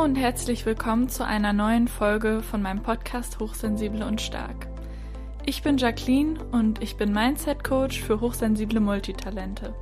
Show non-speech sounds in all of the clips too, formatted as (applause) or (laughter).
Hallo und herzlich willkommen zu einer neuen Folge von meinem Podcast Hochsensible und Stark. Ich bin Jacqueline und ich bin Mindset Coach für hochsensible Multitalente.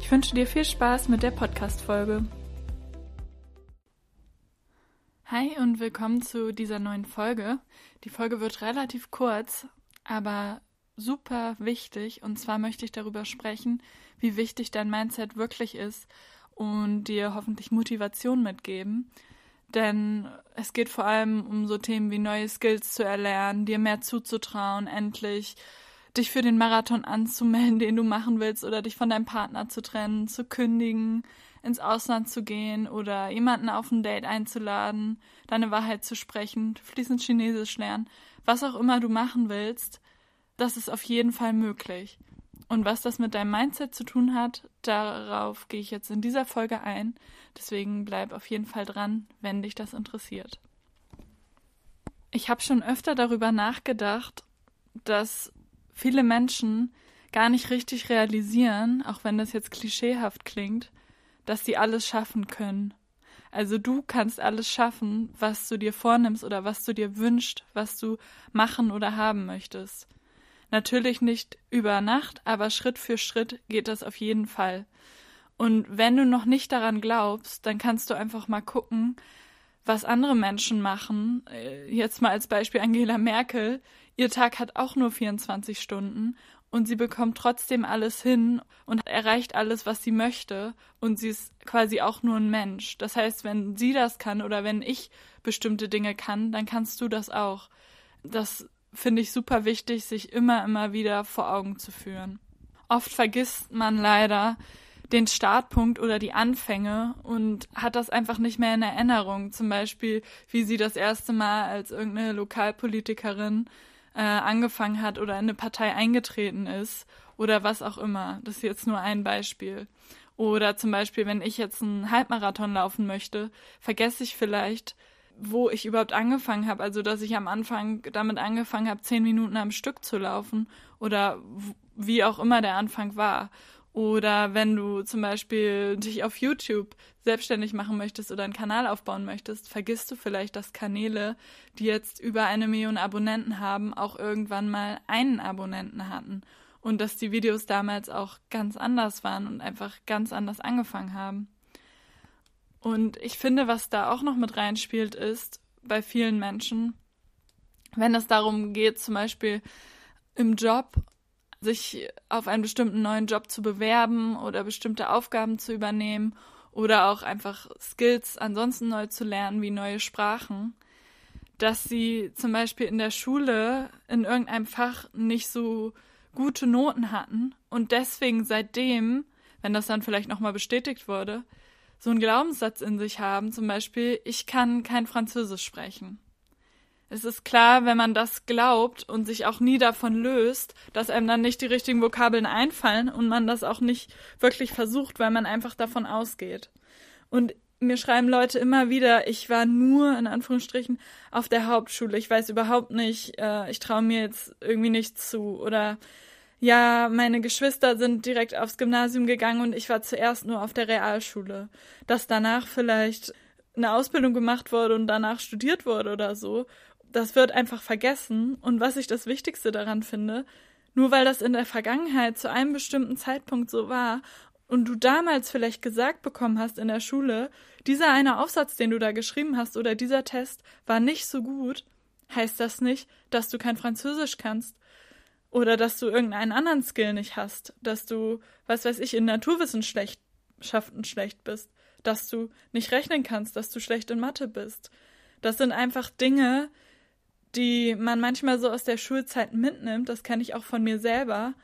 Ich wünsche dir viel Spaß mit der Podcast-Folge. Hi und willkommen zu dieser neuen Folge. Die Folge wird relativ kurz, aber super wichtig. Und zwar möchte ich darüber sprechen, wie wichtig dein Mindset wirklich ist und dir hoffentlich Motivation mitgeben. Denn es geht vor allem um so Themen wie neue Skills zu erlernen, dir mehr zuzutrauen, endlich dich für den Marathon anzumelden, (laughs) den du machen willst, oder dich von deinem Partner zu trennen, zu kündigen, ins Ausland zu gehen oder jemanden auf ein Date einzuladen, deine Wahrheit zu sprechen, fließend Chinesisch lernen, was auch immer du machen willst, das ist auf jeden Fall möglich. Und was das mit deinem Mindset zu tun hat, darauf gehe ich jetzt in dieser Folge ein. Deswegen bleib auf jeden Fall dran, wenn dich das interessiert. Ich habe schon öfter darüber nachgedacht, dass viele Menschen gar nicht richtig realisieren, auch wenn das jetzt klischeehaft klingt, dass sie alles schaffen können. Also du kannst alles schaffen, was du dir vornimmst oder was du dir wünschst, was du machen oder haben möchtest. Natürlich nicht über Nacht, aber Schritt für Schritt geht das auf jeden Fall. Und wenn du noch nicht daran glaubst, dann kannst du einfach mal gucken, was andere Menschen machen. Äh, jetzt mal als Beispiel Angela Merkel. Ihr Tag hat auch nur 24 Stunden und sie bekommt trotzdem alles hin und erreicht alles, was sie möchte. Und sie ist quasi auch nur ein Mensch. Das heißt, wenn sie das kann oder wenn ich bestimmte Dinge kann, dann kannst du das auch. Das finde ich super wichtig, sich immer, immer wieder vor Augen zu führen. Oft vergisst man leider den Startpunkt oder die Anfänge und hat das einfach nicht mehr in Erinnerung. Zum Beispiel, wie sie das erste Mal als irgendeine Lokalpolitikerin äh, angefangen hat oder in eine Partei eingetreten ist oder was auch immer. Das ist jetzt nur ein Beispiel. Oder zum Beispiel, wenn ich jetzt einen Halbmarathon laufen möchte, vergesse ich vielleicht, wo ich überhaupt angefangen habe. Also, dass ich am Anfang damit angefangen habe, zehn Minuten am Stück zu laufen oder wie auch immer der Anfang war. Oder wenn du zum Beispiel dich auf YouTube selbstständig machen möchtest oder einen Kanal aufbauen möchtest, vergisst du vielleicht, dass Kanäle, die jetzt über eine Million Abonnenten haben, auch irgendwann mal einen Abonnenten hatten. Und dass die Videos damals auch ganz anders waren und einfach ganz anders angefangen haben. Und ich finde, was da auch noch mit reinspielt, ist bei vielen Menschen, wenn es darum geht, zum Beispiel im Job sich auf einen bestimmten neuen Job zu bewerben oder bestimmte Aufgaben zu übernehmen oder auch einfach Skills ansonsten neu zu lernen, wie neue Sprachen, dass sie zum Beispiel in der Schule in irgendeinem Fach nicht so gute Noten hatten und deswegen seitdem, wenn das dann vielleicht nochmal bestätigt wurde, so einen Glaubenssatz in sich haben, zum Beispiel, ich kann kein Französisch sprechen. Es ist klar, wenn man das glaubt und sich auch nie davon löst, dass einem dann nicht die richtigen Vokabeln einfallen und man das auch nicht wirklich versucht, weil man einfach davon ausgeht. Und mir schreiben Leute immer wieder, ich war nur in Anführungsstrichen auf der Hauptschule, ich weiß überhaupt nicht, äh, ich traue mir jetzt irgendwie nichts zu oder ja, meine Geschwister sind direkt aufs Gymnasium gegangen und ich war zuerst nur auf der Realschule. Dass danach vielleicht eine Ausbildung gemacht wurde und danach studiert wurde oder so, das wird einfach vergessen. Und was ich das Wichtigste daran finde, nur weil das in der Vergangenheit zu einem bestimmten Zeitpunkt so war und du damals vielleicht gesagt bekommen hast in der Schule, dieser eine Aufsatz, den du da geschrieben hast oder dieser Test war nicht so gut, heißt das nicht, dass du kein Französisch kannst oder dass du irgendeinen anderen Skill nicht hast, dass du, was weiß ich, in Naturwissenschaften schlecht bist, dass du nicht rechnen kannst, dass du schlecht in Mathe bist. Das sind einfach Dinge, die man manchmal so aus der Schulzeit mitnimmt, das kenne ich auch von mir selber,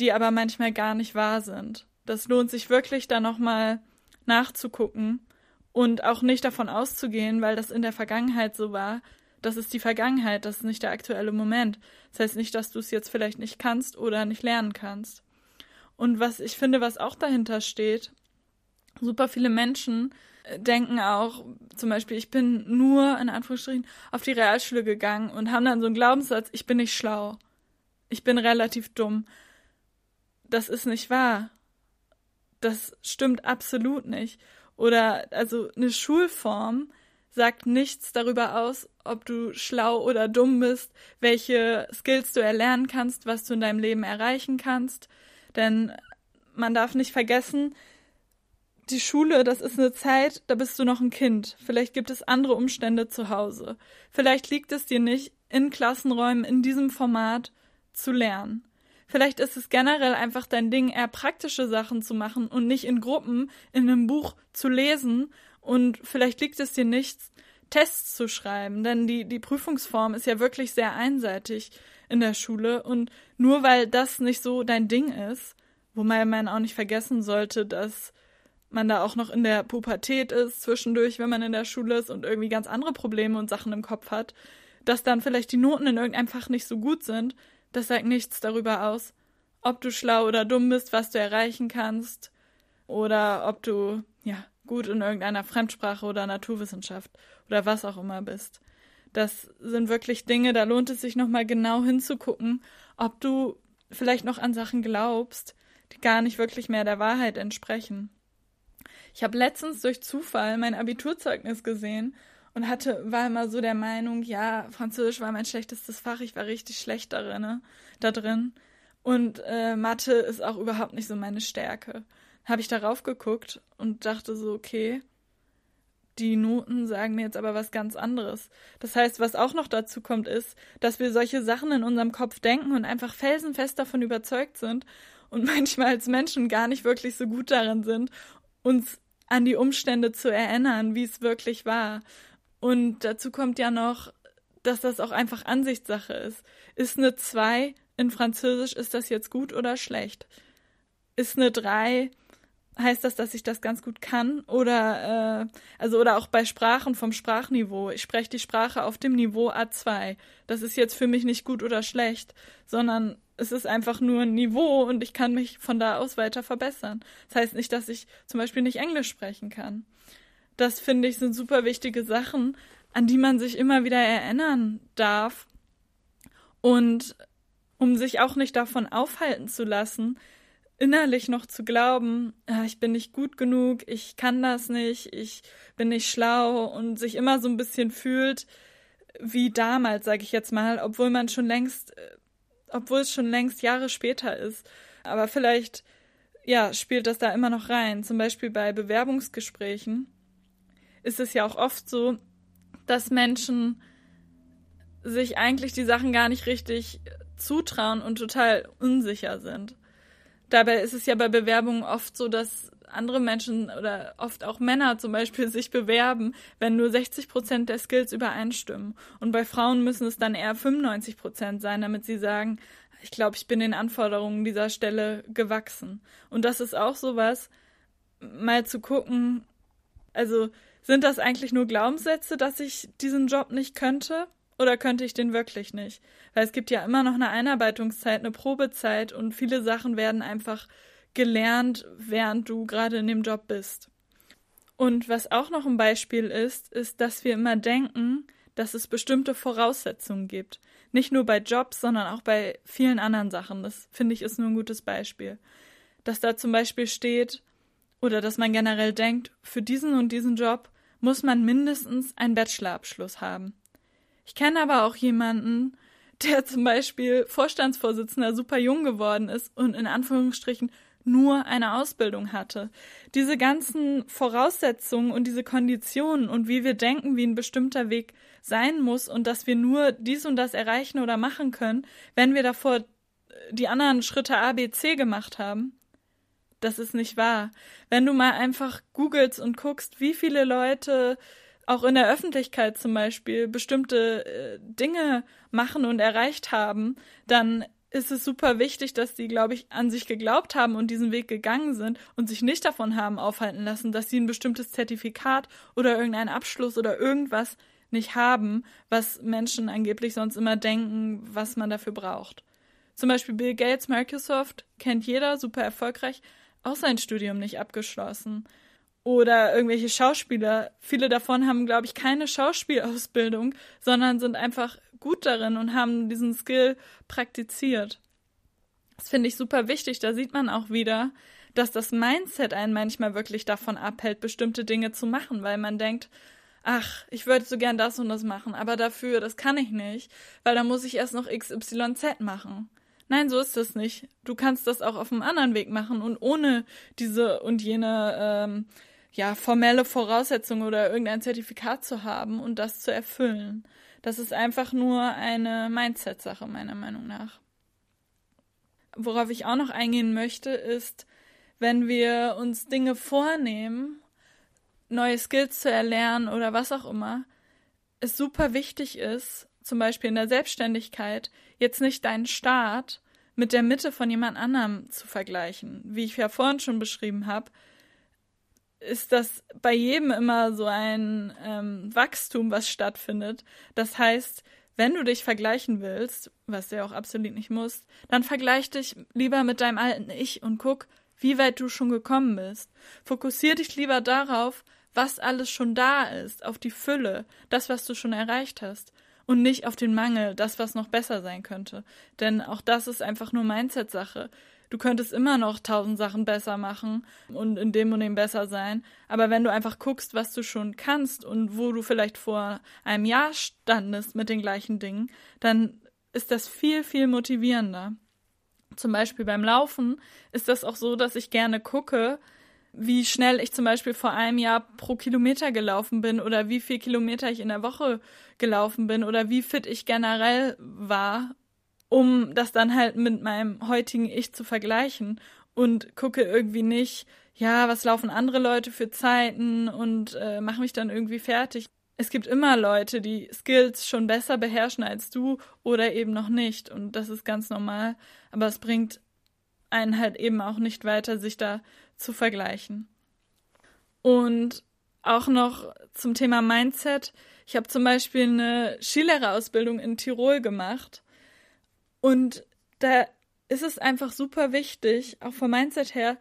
die aber manchmal gar nicht wahr sind. Das lohnt sich wirklich da nochmal nachzugucken und auch nicht davon auszugehen, weil das in der Vergangenheit so war, das ist die Vergangenheit, das ist nicht der aktuelle Moment. Das heißt nicht, dass du es jetzt vielleicht nicht kannst oder nicht lernen kannst. Und was ich finde, was auch dahinter steht, super viele Menschen äh, denken auch, zum Beispiel, ich bin nur in Anführungsstrichen auf die Realschule gegangen und haben dann so einen Glaubenssatz, ich bin nicht schlau. Ich bin relativ dumm. Das ist nicht wahr. Das stimmt absolut nicht. Oder also eine Schulform sagt nichts darüber aus, ob du schlau oder dumm bist, welche Skills du erlernen kannst, was du in deinem Leben erreichen kannst. Denn man darf nicht vergessen, die Schule, das ist eine Zeit, da bist du noch ein Kind. Vielleicht gibt es andere Umstände zu Hause. Vielleicht liegt es dir nicht, in Klassenräumen in diesem Format zu lernen. Vielleicht ist es generell einfach dein Ding, eher praktische Sachen zu machen und nicht in Gruppen in einem Buch zu lesen. Und vielleicht liegt es dir nichts, Tests zu schreiben, denn die, die Prüfungsform ist ja wirklich sehr einseitig in der Schule. Und nur weil das nicht so dein Ding ist, wo man auch nicht vergessen sollte, dass man da auch noch in der Pubertät ist, zwischendurch, wenn man in der Schule ist und irgendwie ganz andere Probleme und Sachen im Kopf hat, dass dann vielleicht die Noten in irgendeinem Fach nicht so gut sind, das sagt nichts darüber aus, ob du schlau oder dumm bist, was du erreichen kannst, oder ob du, ja, gut in irgendeiner Fremdsprache oder Naturwissenschaft oder was auch immer bist. Das sind wirklich Dinge, da lohnt es sich nochmal genau hinzugucken, ob du vielleicht noch an Sachen glaubst, die gar nicht wirklich mehr der Wahrheit entsprechen. Ich habe letztens durch Zufall mein Abiturzeugnis gesehen und hatte, war immer so der Meinung, ja, Französisch war mein schlechtestes Fach, ich war richtig schlecht darin, ne, da drin. Und äh, Mathe ist auch überhaupt nicht so meine Stärke. Habe ich darauf geguckt und dachte so, okay, die Noten sagen mir jetzt aber was ganz anderes. Das heißt, was auch noch dazu kommt, ist, dass wir solche Sachen in unserem Kopf denken und einfach felsenfest davon überzeugt sind und (laughs) manchmal als Menschen gar nicht wirklich so gut darin sind, uns an die Umstände zu erinnern, wie es wirklich war. Und dazu kommt ja noch, dass das auch einfach Ansichtssache ist. Ist eine 2 in Französisch, ist das jetzt gut oder schlecht? Ist eine 3, heißt das, dass ich das ganz gut kann? Oder, äh, also, oder auch bei Sprachen vom Sprachniveau. Ich spreche die Sprache auf dem Niveau A2. Das ist jetzt für mich nicht gut oder schlecht, sondern es ist einfach nur ein Niveau und ich kann mich von da aus weiter verbessern. Das heißt nicht, dass ich zum Beispiel nicht Englisch sprechen kann. Das finde ich sind super wichtige Sachen, an die man sich immer wieder erinnern darf. Und um sich auch nicht davon aufhalten zu lassen, innerlich noch zu glauben, ah, ich bin nicht gut genug, ich kann das nicht, ich bin nicht schlau und sich immer so ein bisschen fühlt wie damals, sage ich jetzt mal, obwohl man schon längst äh, obwohl es schon längst Jahre später ist. Aber vielleicht, ja, spielt das da immer noch rein. Zum Beispiel bei Bewerbungsgesprächen ist es ja auch oft so, dass Menschen sich eigentlich die Sachen gar nicht richtig zutrauen und total unsicher sind. Dabei ist es ja bei Bewerbungen oft so, dass andere Menschen oder oft auch Männer zum Beispiel (laughs) sich bewerben, wenn nur 60 Prozent der Skills übereinstimmen. Und bei Frauen müssen es dann eher 95 Prozent sein, damit sie sagen, ich glaube, ich bin den Anforderungen dieser Stelle gewachsen. Und das ist auch sowas, mal zu gucken, also sind das eigentlich nur Glaubenssätze, dass ich diesen Job nicht könnte? Oder könnte ich den wirklich nicht? Weil es gibt ja immer noch eine Einarbeitungszeit, eine Probezeit und viele Sachen werden einfach gelernt, während du gerade in dem Job bist. Und was auch noch ein Beispiel ist, ist, dass wir immer denken, dass es bestimmte Voraussetzungen gibt. Nicht nur bei Jobs, sondern auch bei vielen anderen Sachen. Das finde ich ist nur ein gutes Beispiel. Dass da zum Beispiel steht, oder dass man generell denkt, für diesen und diesen Job muss man mindestens einen Bachelorabschluss haben. Ich kenne aber auch jemanden, der (laughs) zum Beispiel Vorstandsvorsitzender super jung geworden ist und in Anführungsstrichen nur eine Ausbildung hatte. Diese ganzen Voraussetzungen und diese Konditionen und wie wir denken, wie ein bestimmter Weg sein muss und dass wir nur dies und das erreichen oder machen können, wenn wir davor die anderen Schritte A, B, C gemacht haben, das ist nicht wahr. Wenn du mal einfach googelst und guckst, wie viele Leute auch in der Öffentlichkeit zum Beispiel bestimmte äh, Dinge machen und erreicht haben, dann ist es super wichtig, dass die, glaube ich, an sich geglaubt haben und diesen Weg gegangen sind und sich nicht davon haben aufhalten lassen, dass sie ein bestimmtes Zertifikat oder irgendeinen Abschluss oder irgendwas nicht haben, was Menschen angeblich sonst immer denken, was man dafür braucht. Zum Beispiel Bill Gates, Microsoft, kennt jeder, super erfolgreich, auch sein Studium nicht abgeschlossen. Oder irgendwelche Schauspieler, viele davon haben, glaube ich, keine Schauspielausbildung, sondern sind einfach gut darin und haben diesen Skill praktiziert. Das finde ich super wichtig. Da sieht man auch wieder, dass das Mindset einen manchmal wirklich davon abhält, bestimmte Dinge zu machen, weil man denkt, ach, ich würde so gern das und das machen, aber dafür, das kann ich nicht, weil da muss ich erst noch XYZ machen. Nein, so ist das nicht. Du kannst das auch auf einem anderen Weg machen und ohne diese und jene ähm, ja formelle Voraussetzung oder irgendein Zertifikat zu haben und das zu erfüllen. Das ist einfach nur eine Mindset-Sache meiner Meinung nach. Worauf ich auch noch eingehen möchte, ist, wenn wir uns Dinge vornehmen, neue Skills zu erlernen oder was auch immer, es super wichtig ist, zum Beispiel in der Selbstständigkeit, jetzt nicht deinen Start mit der Mitte von jemand anderem zu vergleichen. Wie ich ja vorhin schon beschrieben habe, ist das bei jedem immer so ein ähm, Wachstum, was stattfindet. Das heißt, wenn du dich vergleichen willst, was du ja auch absolut nicht musst, dann vergleich dich lieber mit deinem alten Ich und guck, wie weit du schon gekommen bist. Fokussier dich lieber darauf, was alles schon da ist, auf die Fülle, das, was du schon erreicht hast und nicht auf den Mangel, das, was noch besser sein könnte. Denn auch das ist einfach nur Mindset-Sache. Du könntest immer noch tausend Sachen besser machen und in dem und dem besser sein. Aber wenn du einfach guckst, was du schon kannst und wo du vielleicht vor einem Jahr standest mit den gleichen Dingen, dann ist das viel, viel motivierender. Zum Beispiel beim Laufen ist das auch so, dass ich gerne gucke, wie schnell ich zum Beispiel vor einem Jahr pro Kilometer gelaufen bin oder wie viel Kilometer ich in der Woche gelaufen bin oder wie fit ich generell war, um das dann halt mit meinem heutigen Ich zu vergleichen und gucke irgendwie nicht, ja, was laufen andere Leute für Zeiten und äh, mache mich dann irgendwie fertig. Es gibt immer Leute, die Skills schon besser beherrschen als du oder eben noch nicht und das ist ganz normal, aber es bringt einen halt eben auch nicht weiter, sich da zu vergleichen. Und auch noch zum Thema Mindset. Ich habe zum Beispiel eine Skilehrerausbildung in Tirol gemacht. Und da ist es einfach super wichtig, auch vom Mindset her,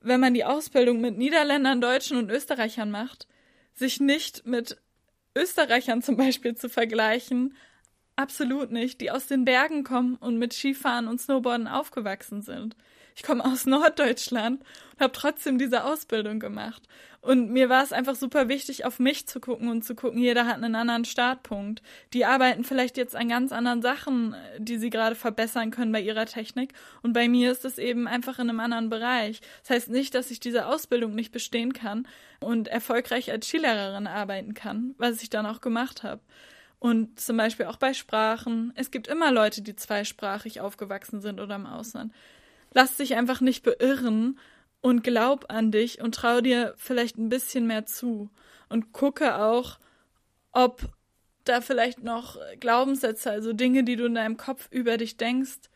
wenn man die Ausbildung mit Niederländern, Deutschen und Österreichern macht, sich nicht mit Österreichern zum Beispiel zu vergleichen. Absolut nicht, die aus den Bergen kommen und mit Skifahren und Snowboarden aufgewachsen sind ich komme aus Norddeutschland und habe trotzdem diese Ausbildung gemacht. Und mir war es einfach super wichtig, auf mich zu gucken und zu gucken, jeder hat einen anderen Startpunkt. Die arbeiten vielleicht jetzt an ganz anderen Sachen, die sie gerade verbessern können bei ihrer Technik. Und bei mir ist es eben einfach in einem anderen Bereich. Das heißt nicht, dass ich diese Ausbildung nicht bestehen kann und erfolgreich als Skilehrerin arbeiten kann, was ich dann auch gemacht habe. Und zum Beispiel auch bei Sprachen. Es gibt immer Leute, die zweisprachig aufgewachsen sind oder im Ausland lass dich einfach nicht beirren und glaub an dich und trau dir vielleicht ein bisschen mehr zu und gucke auch, ob da vielleicht noch Glaubenssätze, also Dinge, die du in deinem Kopf über dich denkst,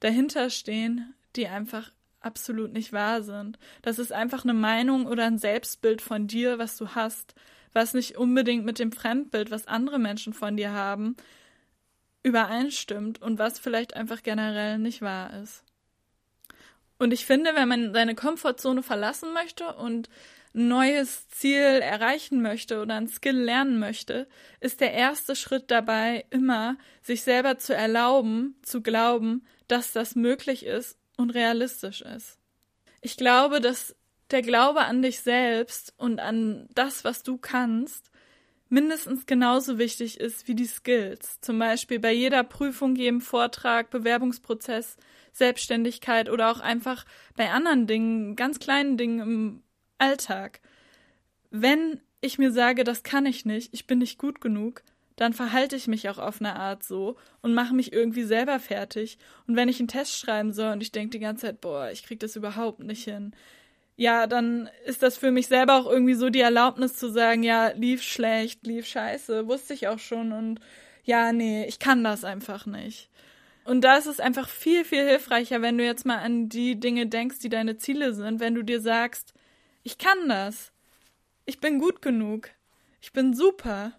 dahinter stehen, die einfach absolut nicht wahr sind. Das ist einfach eine Meinung oder ein Selbstbild von dir, was du hast, was nicht unbedingt mit dem Fremdbild, was andere Menschen von dir haben, übereinstimmt und was vielleicht einfach generell nicht wahr ist. Und ich finde, wenn man seine Komfortzone verlassen möchte und ein neues Ziel erreichen möchte oder ein Skill lernen möchte, ist der erste Schritt dabei immer, sich selber zu erlauben, zu glauben, dass das möglich ist und realistisch ist. Ich glaube, dass der Glaube an dich selbst und an das, was du kannst, mindestens genauso wichtig ist wie die Skills. Zum Beispiel bei jeder Prüfung, jedem Vortrag, Bewerbungsprozess Selbstständigkeit oder auch einfach bei anderen Dingen, ganz kleinen Dingen im Alltag. Wenn ich mir sage, das kann ich nicht, ich bin nicht gut genug, dann verhalte ich mich auch auf eine Art so und mache mich irgendwie selber fertig. Und wenn ich einen Test schreiben soll und ich denke die ganze Zeit, boah, ich krieg das überhaupt nicht hin, ja, dann ist das für mich selber auch irgendwie so die Erlaubnis zu sagen, ja, lief schlecht, lief scheiße, wusste ich auch schon und ja, nee, ich kann das einfach nicht. Und da ist es einfach viel, viel hilfreicher, wenn du jetzt mal an die Dinge denkst, die deine Ziele sind, wenn du dir sagst, ich kann das. Ich bin gut genug. Ich bin super.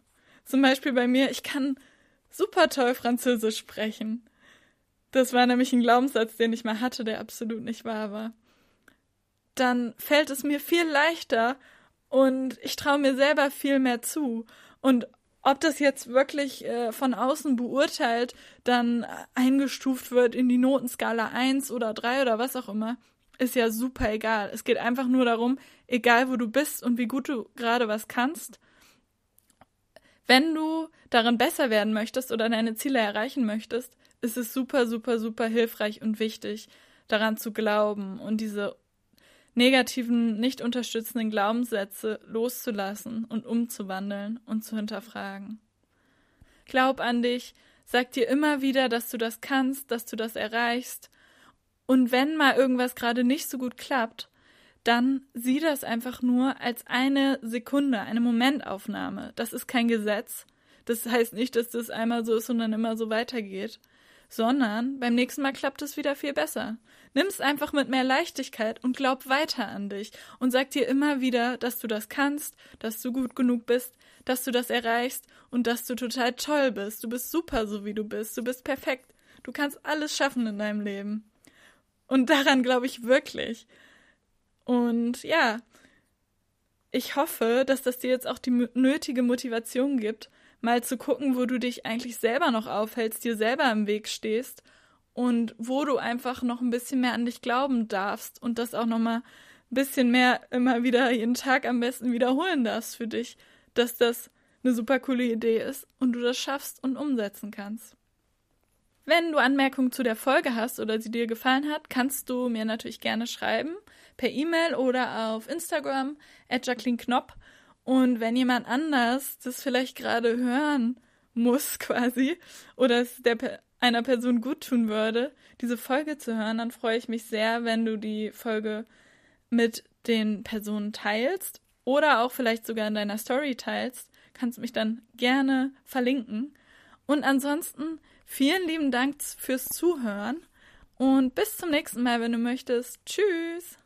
Zum Beispiel bei mir, ich kann super toll Französisch sprechen. Das war nämlich ein Glaubenssatz, den ich mal hatte, der absolut nicht wahr war. Dann fällt es mir viel leichter und ich traue mir selber viel mehr zu. Und ob das jetzt wirklich äh, von außen beurteilt dann eingestuft wird in die Notenskala 1 oder 3 oder was auch immer, ist ja super egal. Es geht einfach nur darum, egal wo du bist und wie gut du gerade was kannst, Wenn du darin besser werden möchtest oder deine Ziele erreichen möchtest, ist es super, super, super hilfreich und wichtig, daran zu glauben und diese negativen, nicht unterstützenden Glaubenssätze loszulassen und umzuwandeln und zu hinterfragen. Glaub an dich, sag dir immer wieder, dass du das kannst, dass du das erreichst. Und wenn mal irgendwas gerade nicht so gut klappt, dann sieh das einfach nur als eine Sekunde, eine Momentaufnahme. Das ist kein Gesetz. Das heißt nicht, dass das einmal so ist und dann immer so weitergeht, sondern beim nächsten Mal klappt es wieder viel besser. Nimm's einfach mit mehr Leichtigkeit und glaub weiter an dich und sag dir immer wieder, dass du das kannst, dass du gut genug bist, dass du das erreichst und dass du total toll bist. Du bist super, so wie du bist. Du bist perfekt. Du kannst alles schaffen in deinem Leben. Und daran glaube ich wirklich. Und ja, ich hoffe, dass das dir jetzt auch die nötige Motivation gibt, mal zu gucken, wo du dich eigentlich selber noch aufhältst, dir selber im Weg stehst und wo du einfach noch ein bisschen mehr an dich glauben darfst und das auch noch mal ein bisschen mehr immer wieder jeden Tag am besten wiederholen darfst für dich, dass das eine super coole Idee ist und du das schaffst und umsetzen kannst. Wenn du Anmerkungen zu der Folge hast oder sie dir gefallen hat, kannst du mir natürlich gerne schreiben per E-Mail oder auf Instagram at Jacqueline Knopp. Und wenn jemand anders das vielleicht gerade hören muss (laughs) quasi oder es der einer Person gut tun würde, diese Folge zu hören, dann freue ich mich sehr, wenn du die Folge mit den Personen teilst oder auch vielleicht sogar in deiner Story teilst. Kannst mich dann gerne verlinken. Und ansonsten vielen lieben Dank fürs Zuhören und bis zum nächsten Mal, wenn du möchtest. Tschüss!